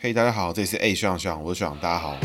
嘿，大家好，这里是 A 学长学长，我是学长，大家好。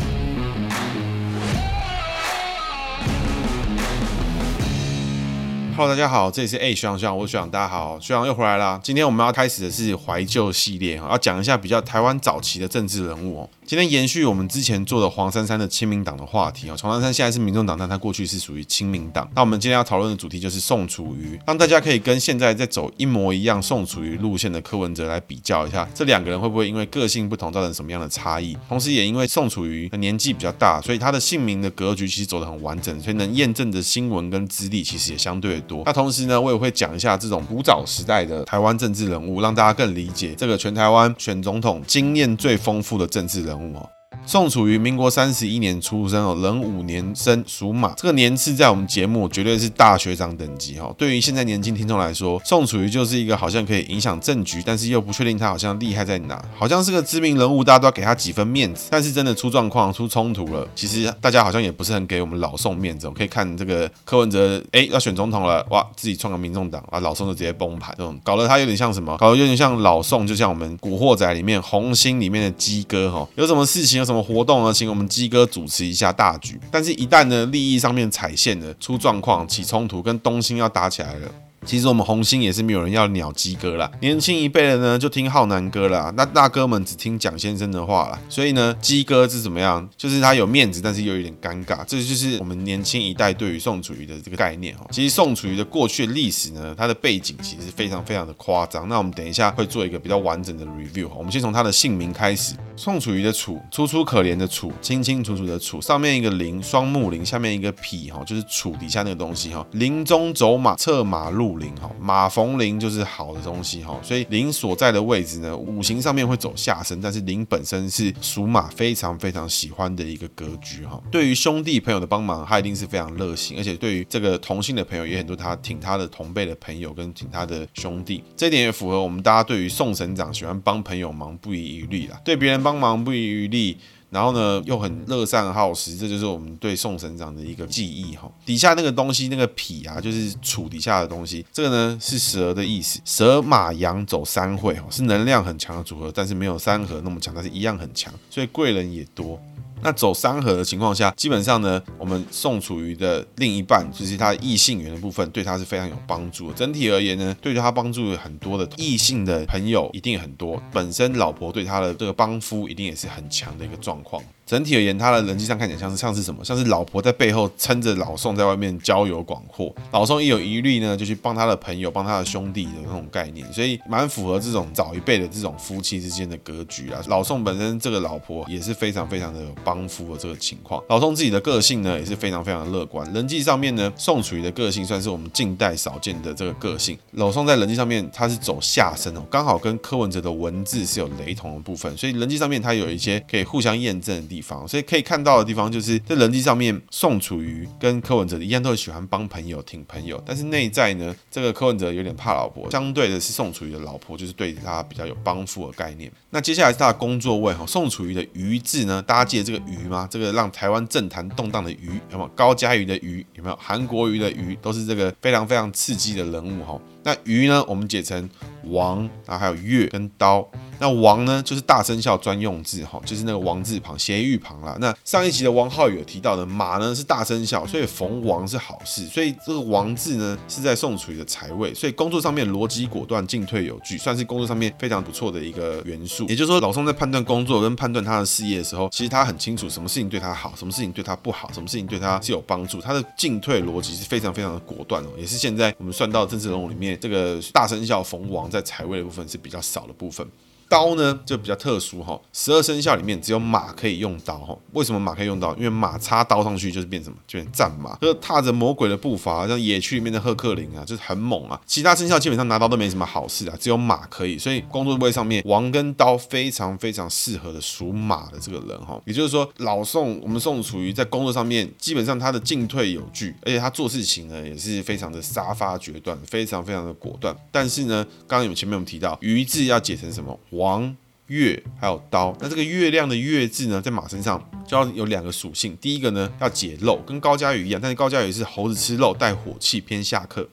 Hello，大家好，这里是 A 学长学长，我是学长，大家好，学长又回来啦。今天我们要开始的是怀旧系列啊，要讲一下比较台湾早期的政治人物哦。今天延续我们之前做的黄珊珊的亲民党的话题啊，黄珊珊现在是民众党，但他过去是属于亲民党。那我们今天要讨论的主题就是宋楚瑜，让大家可以跟现在在走一模一样宋楚瑜路线的柯文哲来比较一下，这两个人会不会因为个性不同造成什么样的差异？同时也因为宋楚瑜年纪比较大，所以他的姓名的格局其实走得很完整，所以能验证的新闻跟资历其实也相对的多。那同时呢，我也会讲一下这种古早时代的台湾政治人物，让大家更理解这个全台湾选总统经验最丰富的政治人等我宋楚瑜，民国三十一年出生哦，壬午年生，属马。这个年次在我们节目绝对是大学长等级哈。对于现在年轻听众来说，宋楚瑜就是一个好像可以影响政局，但是又不确定他好像厉害在哪，好像是个知名人物，大家都要给他几分面子。但是真的出状况、出冲突了，其实大家好像也不是很给我们老宋面子。我可以看这个柯文哲，哎，要选总统了，哇，自己创个民众党啊，老宋就直接崩盘，这种搞得他有点像什么？搞得有点像老宋，就像我们《古惑仔》里面红星里面的鸡哥哈，有什么事情有什么活动呢？请我们鸡哥主持一下大局。但是，一旦呢利益上面踩线了，出状况、起冲突，跟东兴要打起来了。其实我们红星也是没有人要鸟鸡哥啦，年轻一辈的呢就听浩南哥啦，那大哥们只听蒋先生的话啦。所以呢，鸡哥是怎么样？就是他有面子，但是又有点尴尬。这就是我们年轻一代对于宋楚瑜的这个概念哈。其实宋楚瑜的过去历史呢，他的背景其实非常非常的夸张。那我们等一下会做一个比较完整的 review。我们先从他的姓名开始，宋楚瑜的楚，楚楚可怜的楚，清清楚楚的楚，上面一个林，双木林，下面一个匹哈，就是楚底下那个东西哈。林中走马，策马入林哈，马逢林就是好的东西哈，所以林所在的位置呢，五行上面会走下身，但是林本身是属马，非常非常喜欢的一个格局哈。对于兄弟朋友的帮忙，他一定是非常热心，而且对于这个同性的朋友也很多，他挺他的同辈的朋友跟挺他的兄弟，这点也符合我们大家对于宋省长喜欢帮朋友忙不遗余力啦，对别人帮忙不遗余力。然后呢，又很乐善好施，这就是我们对宋省长的一个记忆哈。底下那个东西，那个脾啊，就是楚底下的东西。这个呢是蛇的意思，蛇马羊走三会哈，是能量很强的组合，但是没有三合那么强，但是一样很强，所以贵人也多。那走三合的情况下，基本上呢，我们宋楚瑜的另一半，就是他异性缘的部分，对他是非常有帮助的。整体而言呢，对他帮助很多的异性的朋友一定很多，本身老婆对他的这个帮夫一定也是很强的一个状况。整体而言，他的人际上看起来像是像是什么？像是老婆在背后撑着老宋在外面交友广阔，老宋一有疑虑呢，就去帮他的朋友、帮他的兄弟的那种概念，所以蛮符合这种早一辈的这种夫妻之间的格局啊。老宋本身这个老婆也是非常非常的有帮夫的这个情况。老宋自己的个性呢也是非常非常的乐观，人际上面呢，宋楚瑜的个性算是我们近代少见的这个个性。老宋在人际上面他是走下身哦，刚好跟柯文哲的文字是有雷同的部分，所以人际上面他有一些可以互相验证地方，所以可以看到的地方就是在人际上面，宋楚瑜跟柯文哲一样，都喜欢帮朋友、挺朋友。但是内在呢，这个柯文哲有点怕老婆，相对的是宋楚瑜的老婆就是对他比较有帮扶的概念。那接下来是他的工作位哈，宋楚瑜的瑜字呢，大家记得这个瑜吗？这个让台湾政坛动荡的瑜有没有？高嘉瑜的瑜有没有？韩国瑜的瑜都是这个非常非常刺激的人物哈。那鱼呢，我们解成王，然后还有月跟刀。那王呢，就是大生肖专用字哈，就是那个王字旁斜玉旁啦。那上一集的王浩宇有提到的马呢是大生肖，所以逢王是好事。所以这个王字呢是在宋楚瑜的财位，所以工作上面逻辑果断，进退有据，算是工作上面非常不错的一个元素。也就是说，老宋在判断工作跟判断他的事业的时候，其实他很清楚什么事情对他好，什么事情对他不好，什么事情对他是有帮助。他的进退逻辑是非常非常的果断哦，也是现在我们算到政治人物里面这个大生肖逢王在财位的部分是比较少的部分。刀呢就比较特殊哈，十二生肖里面只有马可以用刀哈。为什么马可以用刀？因为马插刀上去就是变什么？就变战马，就是踏着魔鬼的步伐，像野区里面的赫克林啊，就是很猛啊。其他生肖基本上拿刀都没什么好事啊，只有马可以。所以工作位上面，王跟刀非常非常适合的属马的这个人哈。也就是说，老宋我们宋楚瑜在工作上面，基本上他的进退有据，而且他做事情呢也是非常的杀伐决断，非常非常的果断。但是呢，刚刚有前面我们提到，鱼字要解成什么？王、黄月还有刀，那这个月亮的月字呢，在马身上就要有两个属性。第一个呢，要解肉，跟高嘉宇一样，但是高嘉宇是猴子吃肉，带火气，偏下克。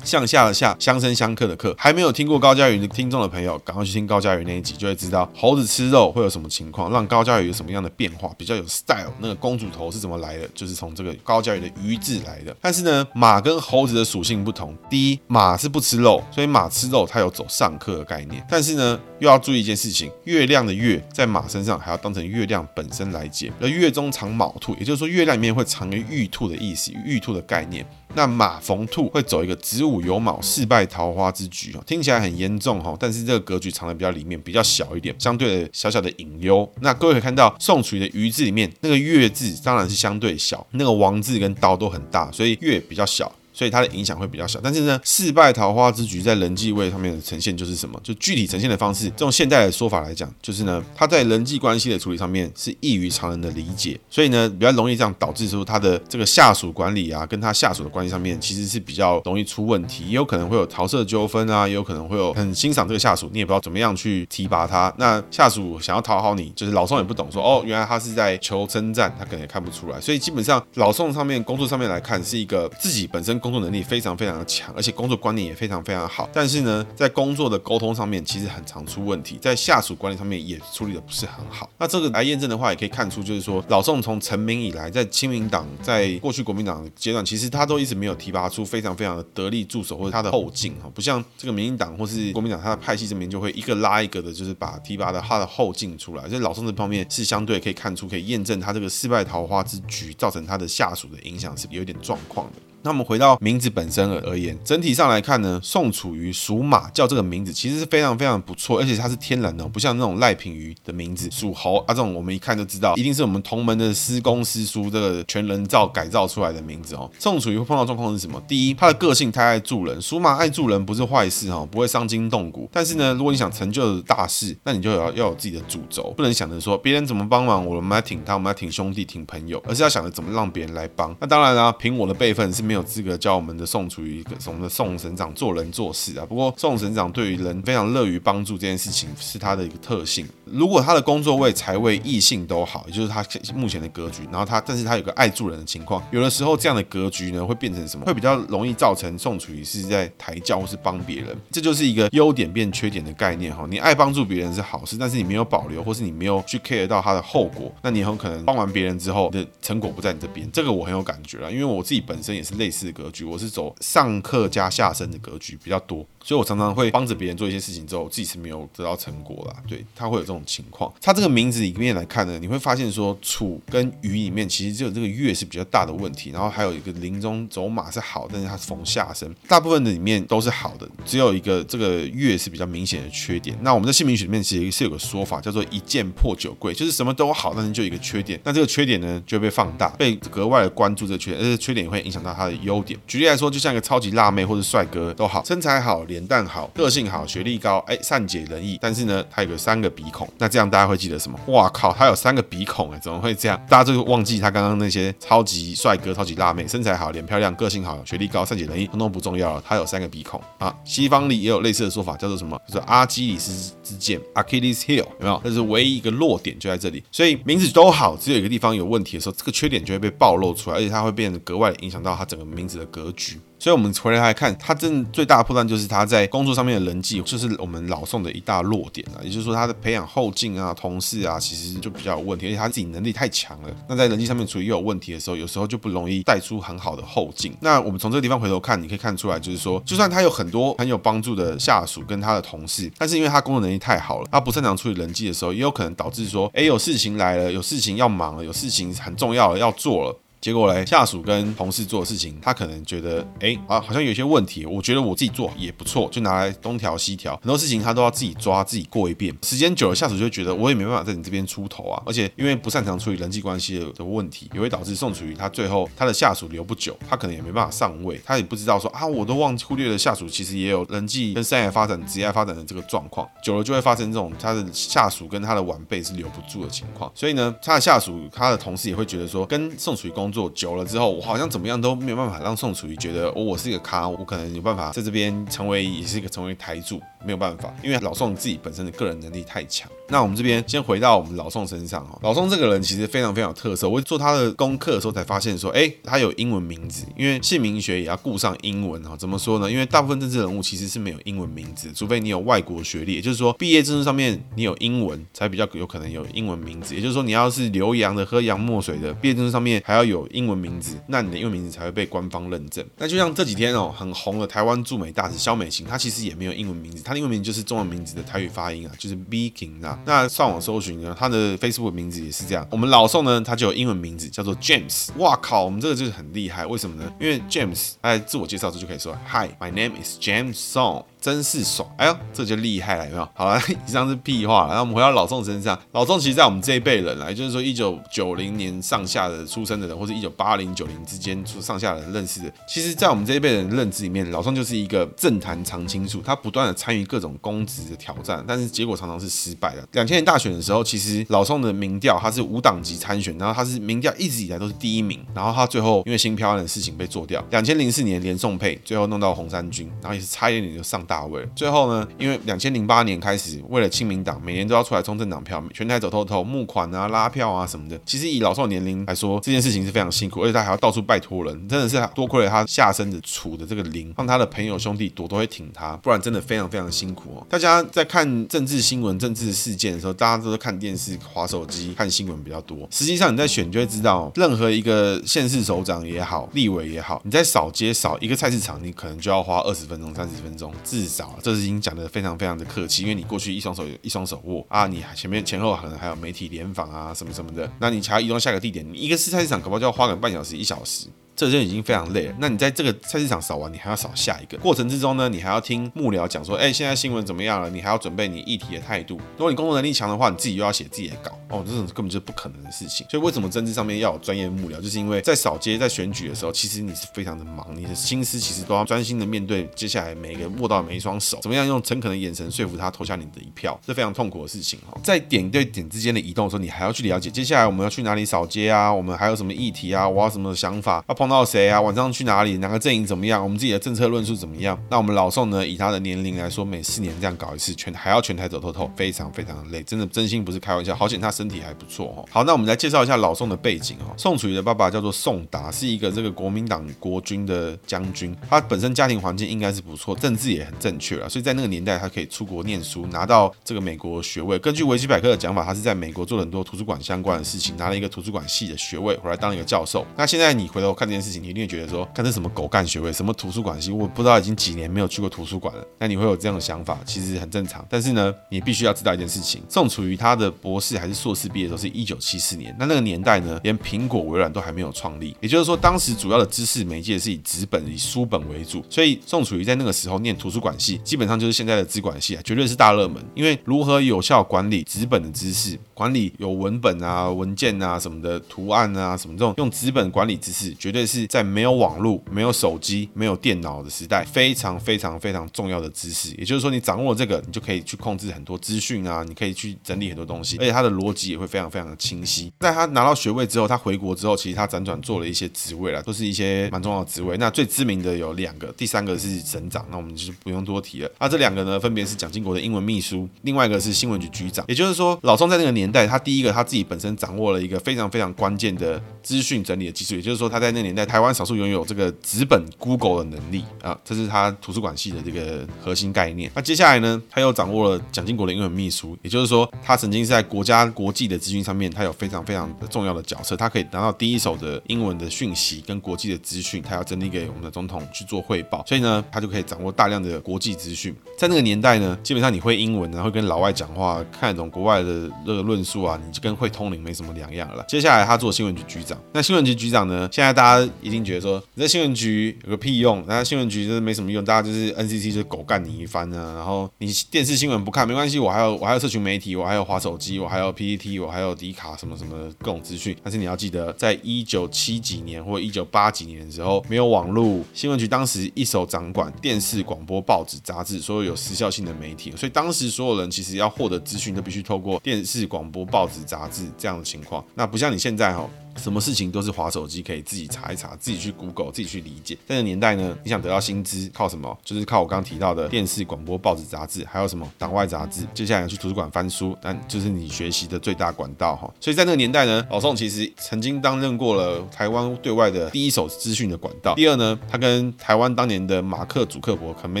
向下的下，相生相克的克。还没有听过高嘉瑜的听众的朋友，赶快去听高嘉瑜那一集，就会知道猴子吃肉会有什么情况，让高嘉瑜有什么样的变化，比较有 style。那个公主头是怎么来的？就是从这个高嘉瑜的鱼字来的。但是呢，马跟猴子的属性不同。第一，马是不吃肉，所以马吃肉它有走上克的概念。但是呢，又要注意一件事情，月亮的月在马身上还要当成月亮本身来解。而月中藏卯兔，也就是说月亮里面会藏个玉兔的意思，玉兔的概念。那马逢兔会走一个子五有卯四败桃花之局哦，听起来很严重哈，但是这个格局藏在比较里面，比较小一点，相对的小小的隐忧。那各位可以看到宋楚瑜的鱼字里面那个月字当然是相对小，那个王字跟刀都很大，所以月比较小。所以它的影响会比较小，但是呢，四败桃花之局在人际位上面的呈现就是什么？就具体呈现的方式，这种现代的说法来讲，就是呢，他在人际关系的处理上面是异于常人的理解，所以呢，比较容易这样导致说他的这个下属管理啊，跟他下属的关系上面其实是比较容易出问题，也有可能会有桃色纠纷啊，也有可能会有很欣赏这个下属，你也不知道怎么样去提拔他。那下属想要讨好你，就是老宋也不懂说哦，原来他是在求称赞，他可能也看不出来。所以基本上老宋上面工作上面来看，是一个自己本身工。工作能力非常非常的强，而且工作观念也非常非常好。但是呢，在工作的沟通上面，其实很常出问题，在下属管理上面也处理的不是很好。那这个来验证的话，也可以看出，就是说老宋从成名以来，在亲民党，在过去国民党阶段，其实他都一直没有提拔出非常非常的得力助手或者他的后进哈，不像这个民进党或是国民党，他的派系这边就会一个拉一个的，就是把提拔的他的后进出来。所以老宋这方面是相对可以看出，可以验证他这个四败桃花之局造成他的下属的影响是有点状况的。那我们回到名字本身而言，整体上来看呢，宋楚瑜属马叫这个名字其实是非常非常不错，而且它是天然的，不像那种赖品妤的名字属猴啊，这种我们一看就知道，一定是我们同门的师公师叔这个全人造改造出来的名字哦。宋楚瑜会碰到状况是什么？第一，他的个性太爱助人，属马爱助人不是坏事哈，不会伤筋动骨。但是呢，如果你想成就大事，那你就要要有自己的主轴，不能想着说别人怎么帮忙，我们来挺他，我们来挺兄弟、挺朋友，而是要想着怎么让别人来帮。那当然啦，凭我的辈分是没有资格教我们的宋楚瑜，我们的宋省长做人做事啊。不过宋省长对于人非常乐于帮助这件事情是他的一个特性。如果他的工作位、财位、异性都好，也就是他目前的格局，然后他，但是他有个爱助人的情况，有的时候这样的格局呢，会变成什么？会比较容易造成宋楚瑜是在抬轿或是帮别人，这就是一个优点变缺点的概念哈。你爱帮助别人是好事，但是你没有保留，或是你没有去 care 到他的后果，那你很可能帮完别人之后的成果不在你这边。这个我很有感觉了，因为我自己本身也是类似的格局，我。是走上克加下生的格局比较多，所以我常常会帮着别人做一些事情之后，自己是没有得到成果啦。对，他会有这种情况。他这个名字里面来看呢，你会发现说楚跟鱼里面其实只有这个月是比较大的问题，然后还有一个临终走马是好，但是它是逢下生，大部分的里面都是好的，只有一个这个月是比较明显的缺点。那我们在姓名学里面其实是有个说法叫做一剑破九贵，就是什么都好，但是就一个缺点，那这个缺点呢就会被放大，被格外的关注这个缺点，而且缺点也会影响到他的优点。举例来说，就像一个超级辣妹或者帅哥都好，身材好，脸蛋好，个性好，学历高，哎，善解人意。但是呢，他有个三个鼻孔，那这样大家会记得什么？哇靠，他有三个鼻孔哎，怎么会这样？大家就会忘记他刚刚那些超级帅哥、超级辣妹，身材好，脸漂亮，个性好，学历高，善解人意，通通不重要了。他有三个鼻孔啊。西方里也有类似的说法，叫做什么？就是阿基里斯之剑 （Achilles heel），有没有？这是唯一一个弱点就在这里。所以名字都好，只有一个地方有问题的时候，这个缺点就会被暴露出来，而且它会变得格外影响到他整个名字的格局。所以，我们回来来看，他真的最大的破绽就是他在工作上面的人际，就是我们老宋的一大弱点啊。也就是说，他的培养后进啊、同事啊，其实就比较有问题，而且他自己能力太强了。那在人际上面处理又有问题的时候，有时候就不容易带出很好的后劲。那我们从这个地方回头看，你可以看出来，就是说，就算他有很多很有帮助的下属跟他的同事，但是因为他工作能力太好了，他不擅长处理人际的时候，也有可能导致说，哎，有事情来了，有事情要忙了，有事情很重要了要做了。结果嘞，下属跟同事做的事情，他可能觉得，哎，啊，好像有些问题，我觉得我自己做也不错，就拿来东调西调，很多事情他都要自己抓，自己过一遍。时间久了，下属就觉得我也没办法在你这边出头啊，而且因为不擅长处理人际关系的问题，也会导致宋楚瑜他最后他的下属留不久，他可能也没办法上位，他也不知道说啊，我都忘忽略了下属其实也有人际跟生涯发展、职业发展的这个状况，久了就会发生这种他的下属跟他的晚辈是留不住的情况。所以呢，他的下属、他的同事也会觉得说，跟宋楚瑜工工作久了之后，我好像怎么样都没有办法让宋楚瑜觉得我我是一个咖，我可能有办法在这边成为也是一个成为台柱，没有办法，因为老宋自己本身的个人能力太强。那我们这边先回到我们老宋身上哦，老宋这个人其实非常非常有特色。我做他的功课的时候才发现说，哎，他有英文名字，因为姓名学也要顾上英文哦。怎么说呢？因为大部分政治人物其实是没有英文名字，除非你有外国学历，也就是说毕业证书上面你有英文，才比较有可能有英文名字。也就是说，你要是留洋的、喝洋墨水的，毕业证书上面还要有英文名字，那你的英文名字才会被官方认证。那就像这几天哦，很红的台湾驻美大使肖美琴，她其实也没有英文名字，她的英文名字就是中文名字的台语发音啊，就是 Viking 啊。那上网搜。寻呢，她的 Facebook 名字也是这样。我们老宋呢，他就有英文名字叫做 James。哇靠，我们这个就是很厉害。为什么呢？因为 James 他在自我介绍时就可以说：“Hi，my name is James Song。”真是爽！哎呦，这就厉害了，有没有？好了，以上是屁话。然后我们回到老宋身上，老宋其实，在我们这一辈人来，就是说一九九零年上下的出生的人，或者一九八零九零之间出上下的人认识的，其实，在我们这一辈人认知里面，老宋就是一个政坛常青树，他不断的参与各种公职的挑战，但是结果常常是失败的。两千年大选的时候，其实老宋的民调他是无党籍参选，然后他是民调一直以来都是第一名，然后他最后因为新飘案的事情被做掉。两千零四年连宋配，最后弄到红衫军，然后也是差一点点就上大位了。最后呢，因为两千零八年开始，为了亲民党，每年都要出来冲政党票，全台走透透，募款啊、拉票啊什么的。其实以老宋年龄来说，这件事情是非常辛苦，而且他还要到处拜托人，真的是多亏了他下身的处的这个灵，让他的朋友兄弟朵都会挺他，不然真的非常非常辛苦哦。大家在看政治新闻、政治事件的时候，大家都是看电视、滑手机、看新闻比较多。实际上你在选，就会知道，任何一个县市首长也好，立委也好，你在扫街扫一个菜市场，你可能就要花二十分钟、三十分钟，至至少这是已经。讲的非常非常的客气，因为你过去一双手一双手握啊，你还前面前后可能还有媒体联访啊什么什么的，那你才要移动下个地点，你一个菜市场可能就要花个半小时一小时。这就已经非常累了。那你在这个菜市场扫完，你还要扫下一个过程之中呢，你还要听幕僚讲说，哎，现在新闻怎么样了？你还要准备你议题的态度。如果你工作能力强的话，你自己又要写自己的稿，哦，这种根本就是不可能的事情。所以为什么政治上面要有专业幕僚？就是因为在扫街、在选举的时候，其实你是非常的忙，你的心思其实都要专心的面对接下来每一个握到每一双手，怎么样用诚恳的眼神说服他投下你的一票，是非常痛苦的事情哈。在点对点之间的移动的时候，你还要去了解接下来我们要去哪里扫街啊？我们还有什么议题啊？我要什么想法？要碰到谁啊？晚上。去哪里？哪个阵营怎么样？我们自己的政策论述怎么样？那我们老宋呢？以他的年龄来说，每四年这样搞一次，全还要全台走透透，非常非常的累，真的真心不是开玩笑。好险他身体还不错哦。好，那我们来介绍一下老宋的背景哦。宋楚瑜的爸爸叫做宋达，是一个这个国民党国军的将军。他本身家庭环境应该是不错，政治也很正确了，所以在那个年代他可以出国念书，拿到这个美国学位。根据维基百科的讲法，他是在美国做了很多图书馆相关的事情，拿了一个图书馆系的学位，回来当一个教授。那现在你回头看这件事情，你一定会觉得说，看这什么狗干？学位什么图书馆系？我不知道已经几年没有去过图书馆了。那你会有这样的想法，其实很正常。但是呢，你必须要知道一件事情：宋楚瑜他的博士还是硕士毕业的时候是一九七四年。那那个年代呢，连苹果、微软都还没有创立。也就是说，当时主要的知识媒介是以纸本、以书本为主。所以宋楚瑜在那个时候念图书馆系，基本上就是现在的资管系啊，绝对是大热门。因为如何有效管理纸本的知识，管理有文本啊、文件啊什么的图案啊什么这种用纸本管理知识，绝对对是在没有网络、没有手机、没有电。脑的时代非常非常非常重要的知识，也就是说，你掌握这个，你就可以去控制很多资讯啊，你可以去整理很多东西，而且他的逻辑也会非常非常的清晰。在他拿到学位之后，他回国之后，其实他辗转做了一些职位啦，都是一些蛮重要的职位。那最知名的有两个，第三个是省长，那我们就不用多提了。那这两个呢，分别是蒋经国的英文秘书，另外一个是新闻局局长。也就是说，老宋在那个年代，他第一个他自己本身掌握了一个非常非常关键的资讯整理的技术，也就是说，他在那个年代，台湾少数拥有这个纸本 Google 的能力啊，这是他图书馆系的这个核心概念。那接下来呢，他又掌握了蒋经国的英文秘书，也就是说，他曾经是在国家国际的资讯上面，他有非常非常的重要的角色，他可以拿到第一手的英文的讯息跟国际的资讯，他要整理给我们的总统去做汇报，所以呢，他就可以掌握大量的国际资讯。在那个年代呢，基本上你会英文，然后跟老外讲话，看得懂国外的这个论述啊，你就跟会通灵没什么两样了。接下来他做新闻局局长，那新闻局局长呢，现在大家一定觉得说，你在新闻局有个屁用，那新闻局就是没什么用，大家就是 NCC 就是狗干你一番啊。然后你电视新闻不看没关系，我还有我还有社群媒体，我还有滑手机，我还有 PPT，我还有迪卡什么什么各种资讯。但是你要记得，在一九七几年或一九八几年的时候，没有网络，新闻局当时一手掌管电视、广播、报纸、杂志，所有有时效性的媒体，所以当时所有人其实要获得资讯都必须透过电视、广播、报纸、杂志这样的情况。那不像你现在哈。什么事情都是划手机可以自己查一查，自己去 Google，自己去理解。在那个年代呢，你想得到薪资靠什么？就是靠我刚刚提到的电视、广播、报纸、杂志，还有什么党外杂志。接下来去图书馆翻书，那就是你学习的最大管道哈。所以在那个年代呢，老宋其实曾经担任过了台湾对外的第一手资讯的管道。第二呢，他跟台湾当年的马克·祖克伯可能没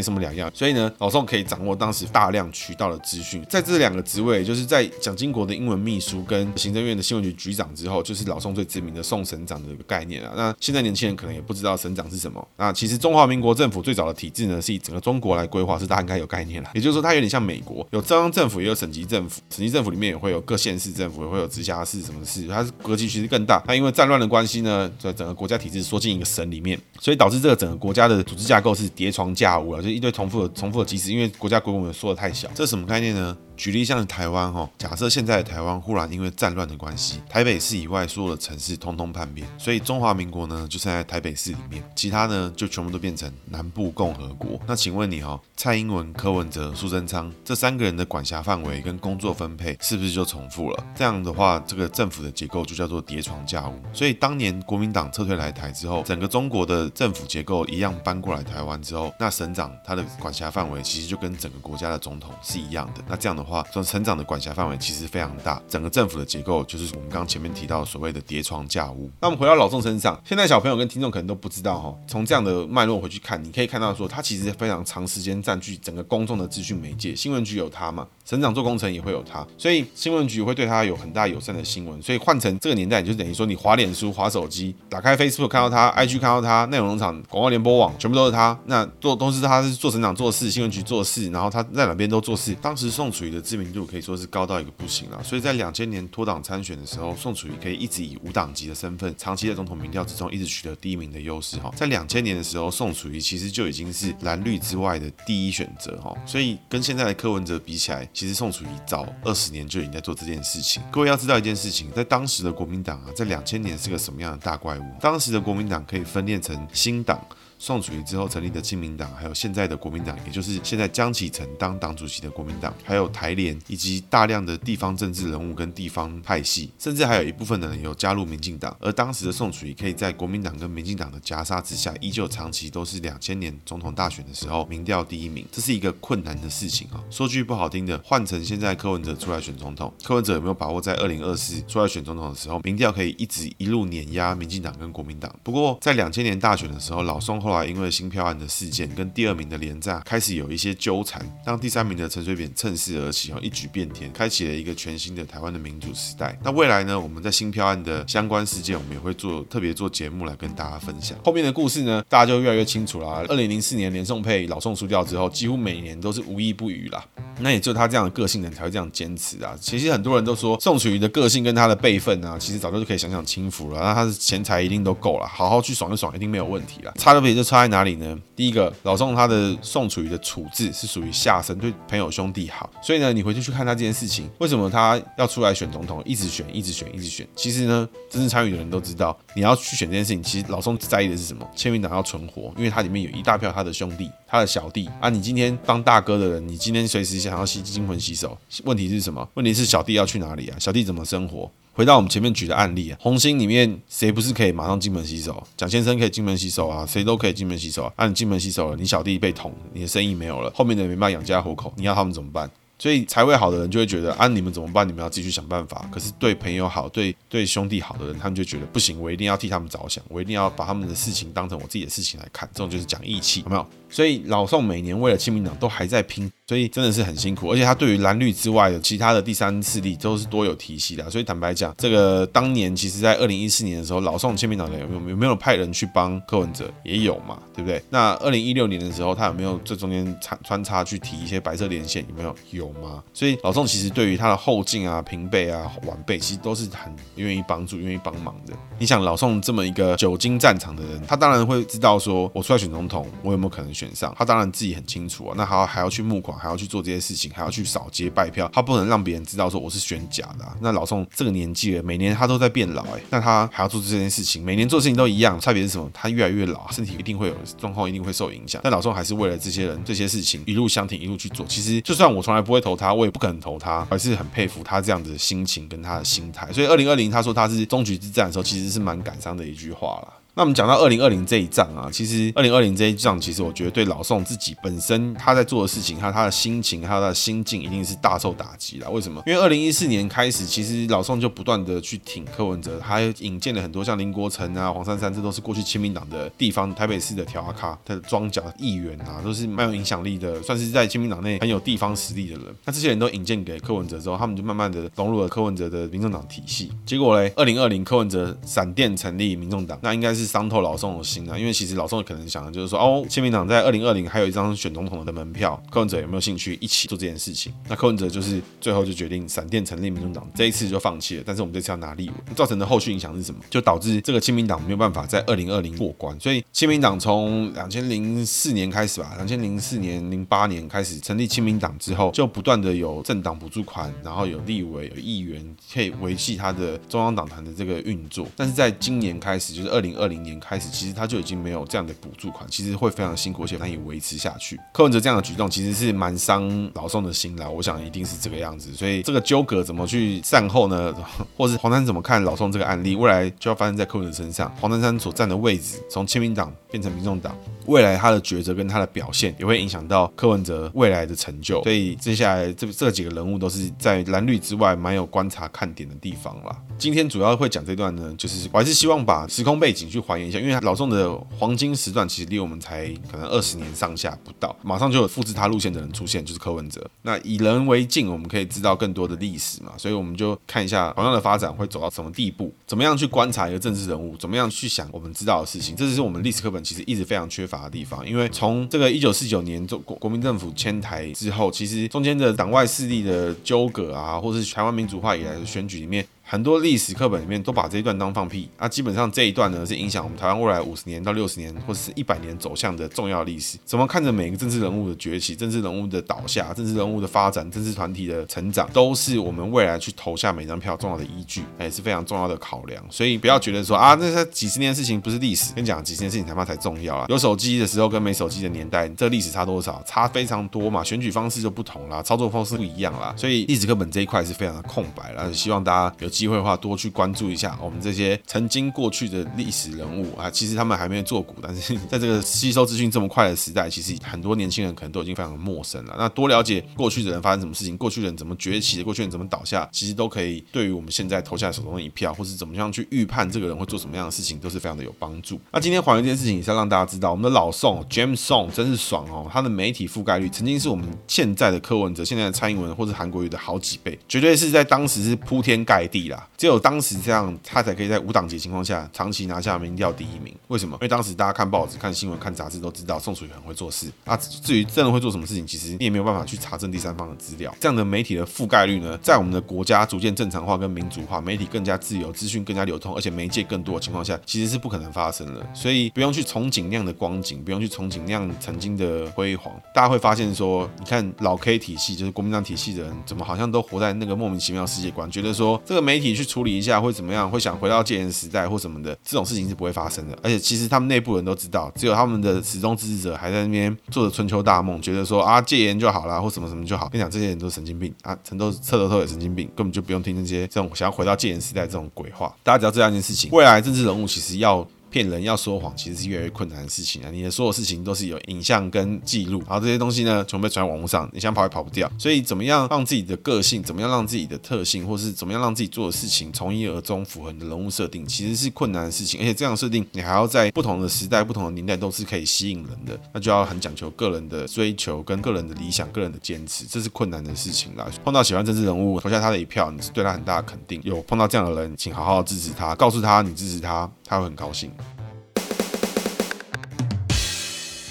什么两样。所以呢，老宋可以掌握当时大量渠道的资讯。在这两个职位，就是在蒋经国的英文秘书跟行政院的新闻局局长之后，就是老宋最知名的宋省长的一个概念啊。那现在年轻人可能也不知道省长是什么。那其实中华民国政府最早的体制呢，是以整个中国来规划，是大家应该有概念了。也就是说，它有点像美国，有中央政府，也有省级政府。省级政府里面也会有各县市政府，也会有直辖市，什么市，它是格局其实更大。那因为战乱的关系呢，在整个国家体制缩进一个省里面，所以导致这个整个国家的组织架构是叠床架屋了，就一堆重复的重复的机制。因为国家规模缩得太小，这是什么概念呢？举例像是台湾哈，假设现在的台湾忽然因为战乱的关系，台北市以外所有的城市通通叛变，所以中华民国呢就剩在台北市里面，其他呢就全部都变成南部共和国。那请问你哈，蔡英文、柯文哲、苏贞昌这三个人的管辖范围跟工作分配是不是就重复了？这样的话，这个政府的结构就叫做叠床架屋。所以当年国民党撤退来台之后，整个中国的政府结构一样搬过来台湾之后，那省长他的管辖范围其实就跟整个国家的总统是一样的。那这样的话。话说，成长的管辖范围其实非常大，整个政府的结构就是我们刚前面提到所谓的叠床架屋。那我们回到老宋身上，现在小朋友跟听众可能都不知道哈，从这样的脉络回去看，你可以看到说，他其实非常长时间占据整个公众的资讯媒介，新闻局有他嘛，省长做工程也会有他，所以新闻局会对他有很大友善的新闻。所以换成这个年代，你就等于说你滑脸书、滑手机，打开 Facebook 看到他，IG 看到他，内容农场、广告联播网全部都是他，那做都是他是做省长做事，新闻局做事，然后他在哪边都做事。当时宋楚瑜的。知名度可以说是高到一个不行了，所以在两千年脱党参选的时候，宋楚瑜可以一直以无党籍的身份，长期在总统民调之中一直取得第一名的优势哈。在两千年的时候，宋楚瑜其实就已经是蓝绿之外的第一选择哈，所以跟现在的柯文哲比起来，其实宋楚瑜早二十年就已经在做这件事情。各位要知道一件事情，在当时的国民党啊，在两千年是个什么样的大怪物？当时的国民党可以分裂成新党。宋楚瑜之后成立的亲民党，还有现在的国民党，也就是现在江启臣当党主席的国民党，还有台联，以及大量的地方政治人物跟地方派系，甚至还有一部分的人有加入民进党。而当时的宋楚瑜可以在国民党跟民进党的夹杀之下，依旧长期都是两千年总统大选的时候民调第一名，这是一个困难的事情啊。说句不好听的，换成现在柯文哲出来选总统，柯文哲有没有把握在二零二四出来选总统的时候，民调可以一直一路碾压民进党跟国民党？不过在两千年大选的时候，老宋后。后来因为新票案的事件，跟第二名的连战开始有一些纠缠，让第三名的陈水扁趁势而起，一举变天，开启了一个全新的台湾的民主时代。那未来呢，我们在新票案的相关事件，我们也会做特别做节目来跟大家分享。后面的故事呢，大家就越来越清楚了。二零零四年连宋配老宋输掉之后，几乎每年都是无一不语啦。那也就他这样的个性人才会这样坚持啊。其实很多人都说宋楚瑜的个性跟他的辈分啊，其实早就就可以享享清福了。那他的钱财一定都够了，好好去爽一爽，一定没有问题了。差的别就差在哪里呢？第一个，老宋他的宋楚瑜的处置是属于下身，对朋友兄弟好。所以呢，你回去去看他这件事情，为什么他要出来选总统，一直选，一直选，一直选？其实呢，真正参与的人都知道，你要去选这件事情，其实老宋在意的是什么？签名党要存活，因为他里面有一大票他的兄弟，他的小弟啊。你今天当大哥的人，你今天随时想要吸金盆洗手，问题是什么？问题是小弟要去哪里啊？小弟怎么生活？回到我们前面举的案例啊，红星里面谁不是可以马上金盆洗手？蒋先生可以金盆洗手啊，谁都可以金盆洗手啊。啊，你金盆洗手了，你小弟被捅，你的生意没有了，后面的人没办法养家糊口，你要他们怎么办？所以财位好的人就会觉得啊，你们怎么办？你们要继续想办法。可是对朋友好、对对兄弟好的人，他们就觉得不行，我一定要替他们着想，我一定要把他们的事情当成我自己的事情来看。这种就是讲义气，有没有？所以老宋每年为了亲民党都还在拼。所以真的是很辛苦，而且他对于蓝绿之外的其他的第三势力都是多有提携的。所以坦白讲，这个当年其实在二零一四年的时候，老宋亲民党有有有没有派人去帮柯文哲？也有嘛，对不对？那二零一六年的时候，他有没有这中间穿穿插去提一些白色连线？有没有？有吗？所以老宋其实对于他的后进啊、平辈啊、晚辈，其实都是很愿意帮助、愿意帮忙的。你想，老宋这么一个久经战场的人，他当然会知道说，我出来选总统，我有没有可能选上？他当然自己很清楚啊。那还要还要去募款。还要去做这些事情，还要去扫街拜票，他不能让别人知道说我是选假的。那老宋这个年纪了，每年他都在变老，哎，那他还要做这件事情，每年做事情都一样，差别是什么？他越来越老，身体一定会有状况，一定会受影响。但老宋还是为了这些人、这些事情一路相挺，一路去做。其实就算我从来不会投他，我也不可能投他，还是很佩服他这样子的心情跟他的心态。所以二零二零他说他是终局之战的时候，其实是蛮感伤的一句话了。那我们讲到二零二零这一仗啊，其实二零二零这一仗，其实我觉得对老宋自己本身他在做的事情，还有他的心情，还有他的心境，一定是大受打击了。为什么？因为二零一四年开始，其实老宋就不断的去挺柯文哲，还引荐了很多像林国成啊、黄珊珊，这都是过去亲民党的地方台北市的条卡的庄脚议员啊，都是蛮有影响力的，算是在亲民党内很有地方实力的人。那这些人都引荐给柯文哲之后，他们就慢慢的融入了柯文哲的民众党体系。结果嘞，二零二零柯文哲闪电成立民众党，那应该是是伤透老宋的心啊，因为其实老宋可能想的就是说，哦，亲民党在二零二零还有一张选总统的门票，柯文哲有没有兴趣一起做这件事情？那柯文哲就是最后就决定闪电成立民众党，这一次就放弃了。但是我们这次要拿立委，造成的后续影响是什么？就导致这个亲民党没有办法在二零二零过关。所以亲民党从两千零四年开始吧，两千零四年、零八年开始成立亲民党之后，就不断的有政党补助款，然后有立委、有议员可以维系他的中央党团的这个运作。但是在今年开始，就是二零二零年开始，其实他就已经没有这样的补助款，其实会非常辛苦，而且难以维持下去。柯文哲这样的举动其实是蛮伤老宋的心啦，我想一定是这个样子。所以这个纠葛怎么去善后呢？或是黄珊怎么看老宋这个案例？未来就要发生在柯文哲身上。黄珊珊所站的位置，从亲民党变成民众党，未来他的抉择跟他的表现，也会影响到柯文哲未来的成就。所以接下来这这几个人物都是在蓝绿之外蛮有观察看点的地方啦。今天主要会讲这段呢，就是我还是希望把时空背景去还原一下，因为老宋的黄金时段其实离我们才可能二十年上下不到，马上就有复制他路线的人出现，就是柯文哲。那以人为镜，我们可以知道更多的历史嘛，所以我们就看一下同样的发展会走到什么地步，怎么样去观察一个政治人物，怎么样去想我们知道的事情，这就是我们历史课本其实一直非常缺乏的地方。因为从这个一九四九年中国国民政府迁台之后，其实中间的党外势力的纠葛啊，或是台湾民主化以来的选举里面。很多历史课本里面都把这一段当放屁啊，基本上这一段呢是影响我们台湾未来五十年到六十年或者是一百年走向的重要历史。怎么看着每个政治人物的崛起、政治人物的倒下、政治人物的发展、政治团体的成长，都是我们未来去投下每张票重要的依据，也是非常重要的考量。所以不要觉得说啊，那些几十年的事情不是历史。跟你讲，几十年事情他妈才重要啊！有手机的时候跟没手机的年代，这历史差多少？差非常多嘛！选举方式就不同啦，操作方式不一样啦。所以历史课本这一块是非常的空白啦。希望大家有机会的话多去。关注一下我们这些曾经过去的历史人物啊，其实他们还没有做股，但是 在这个吸收资讯这么快的时代，其实很多年轻人可能都已经非常的陌生了。那多了解过去的人发生什么事情，过去的人怎么崛起，过去人怎么倒下，其实都可以对于我们现在投下手中的一票，或是怎么样去预判这个人会做什么样的事情，都是非常的有帮助。那今天还原这件事情，也是要让大家知道，我们的老宋 James Song 真是爽哦，他的媒体覆盖率曾经是我们现在的柯文哲、现在的蔡英文或者韩国瑜的好几倍，绝对是在当时是铺天盖地啦。只有当时这样，他才。可以在无党籍情况下长期拿下民调第一名，为什么？因为当时大家看报纸、看新闻、看杂志都知道宋楚瑜很会做事啊。至于真的会做什么事情，其实你也没有办法去查证第三方的资料。这样的媒体的覆盖率呢，在我们的国家逐渐正常化跟民主化，媒体更加自由，资讯更加流通，而且媒介更多的情况下，其实是不可能发生的。所以不用去憧憬那样的光景，不用去憧憬那样曾经的辉煌。大家会发现说，你看老 K 体系，就是国民党体系的人，怎么好像都活在那个莫名其妙世界观，觉得说这个媒体去处理一下会怎么样，会想回到戒严时代。或什么的这种事情是不会发生的，而且其实他们内部人都知道，只有他们的始终支持者还在那边做着春秋大梦，觉得说啊戒严就好啦，或什么什么就好。跟你讲，这些人都是神经病啊，陈都彻头彻尾神经病，根本就不用听那些这种想要回到戒严时代这种鬼话。大家只要知道一件事情，未来政治人物其实要。骗人要说谎，其实是越来越困难的事情啊！你的所有事情都是有影像跟记录，然后这些东西呢，全部被传在网络上，你想跑也跑不掉。所以，怎么样让自己的个性，怎么样让自己的特性，或是怎么样让自己做的事情从一而终，符合你的人物设定，其实是困难的事情。而且，这样设定你还要在不同的时代、不同的年代都是可以吸引人的，那就要很讲求个人的追求、跟个人的理想、个人的坚持，这是困难的事情啦。碰到喜欢政治人物，投下他的一票，你是对他很大的肯定。有碰到这样的人，请好好支持他，告诉他你支持他，他会很高兴。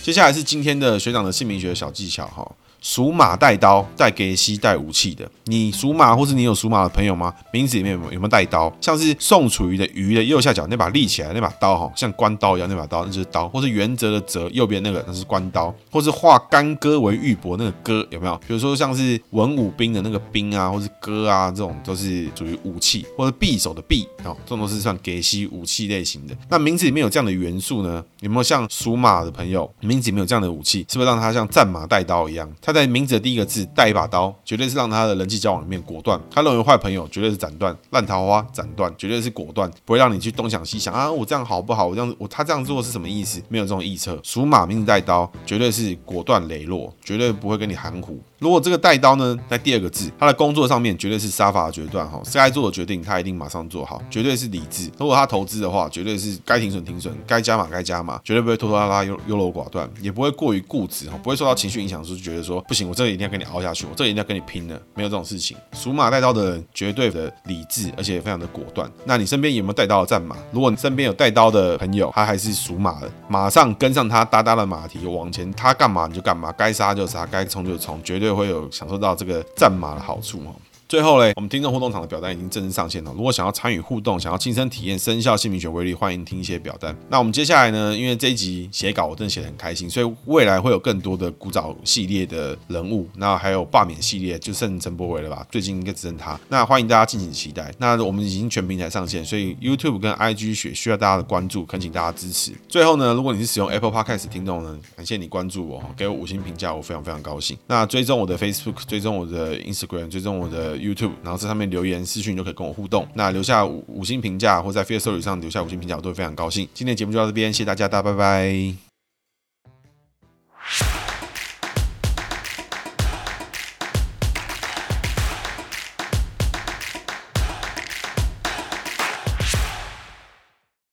接下来是今天的学长的姓名学小技巧哈。属马带刀，带给西带武器的。你属马，或是你有属马的朋友吗？名字里面有没有，有没有带刀？像是宋楚瑜的瑜的右下角那把立起来那把刀哈，像关刀一样那把刀，那就是刀。或是原则的则右边那个那是关刀。或是化干戈为玉帛那个戈有没有？比如说像是文武兵的那个兵啊，或是戈啊，这种都是属于武器。或者匕首的匕哦，这种都是算给西武器类型的。那名字里面有这样的元素呢？有没有像属马的朋友名字没有这样的武器？是不是让他像战马带刀一样？他在名字的第一个字带一把刀，绝对是让他的人际交往里面果断。他认为坏朋友绝对是斩断，烂桃花斩断，绝对是果断，不会让你去东想西想啊，我这样好不好？我这样我他这样做是什么意思？没有这种臆测。属马名字带刀，绝对是果断磊落，绝对不会跟你含糊。如果这个带刀呢，在第二个字，他的工作上面绝对是杀伐决断哈，该做的决定他一定马上做好，绝对是理智。如果他投资的话，绝对是该停损停损，该加码该加码，绝对不会拖拖拉拉、优优柔寡断，也不会过于固执哈，不会受到情绪影响，就觉得说不行，我这个一定要跟你熬下去，我这个一定要跟你拼了，没有这种事情。属马带刀的人绝对的理智，而且也非常的果断。那你身边有没有带刀的战马？如果你身边有带刀的朋友，他还是属马的，马上跟上他哒哒的马蹄往前，他干嘛你就干嘛，该杀就杀，该冲就冲，绝对就会有享受到。这个战马的好处哦。最后嘞，我们听众互动场的表单已经正式上线了。如果想要参与互动，想要亲身体验生肖姓名学威力，欢迎听一些表单。那我们接下来呢，因为这一集写稿我真的写得很开心，所以未来会有更多的古早系列的人物，那还有罢免系列，就剩陈柏惟了吧？最近应该只剩他。那欢迎大家敬请期待。那我们已经全平台上线，所以 YouTube 跟 IG 需需要大家的关注，恳请大家支持。最后呢，如果你是使用 Apple Podcast 听众呢，感谢你关注我，给我五星评价，我非常非常高兴。那追踪我的 Facebook，追踪我的 Instagram，追踪我的 YouTube，然后在上面留言私讯就可以跟我互动。那留下五五星评价，或在 Facebook 上留下五星评价，我都会非常高兴。今天节目就到这边，谢谢大家，大家拜拜。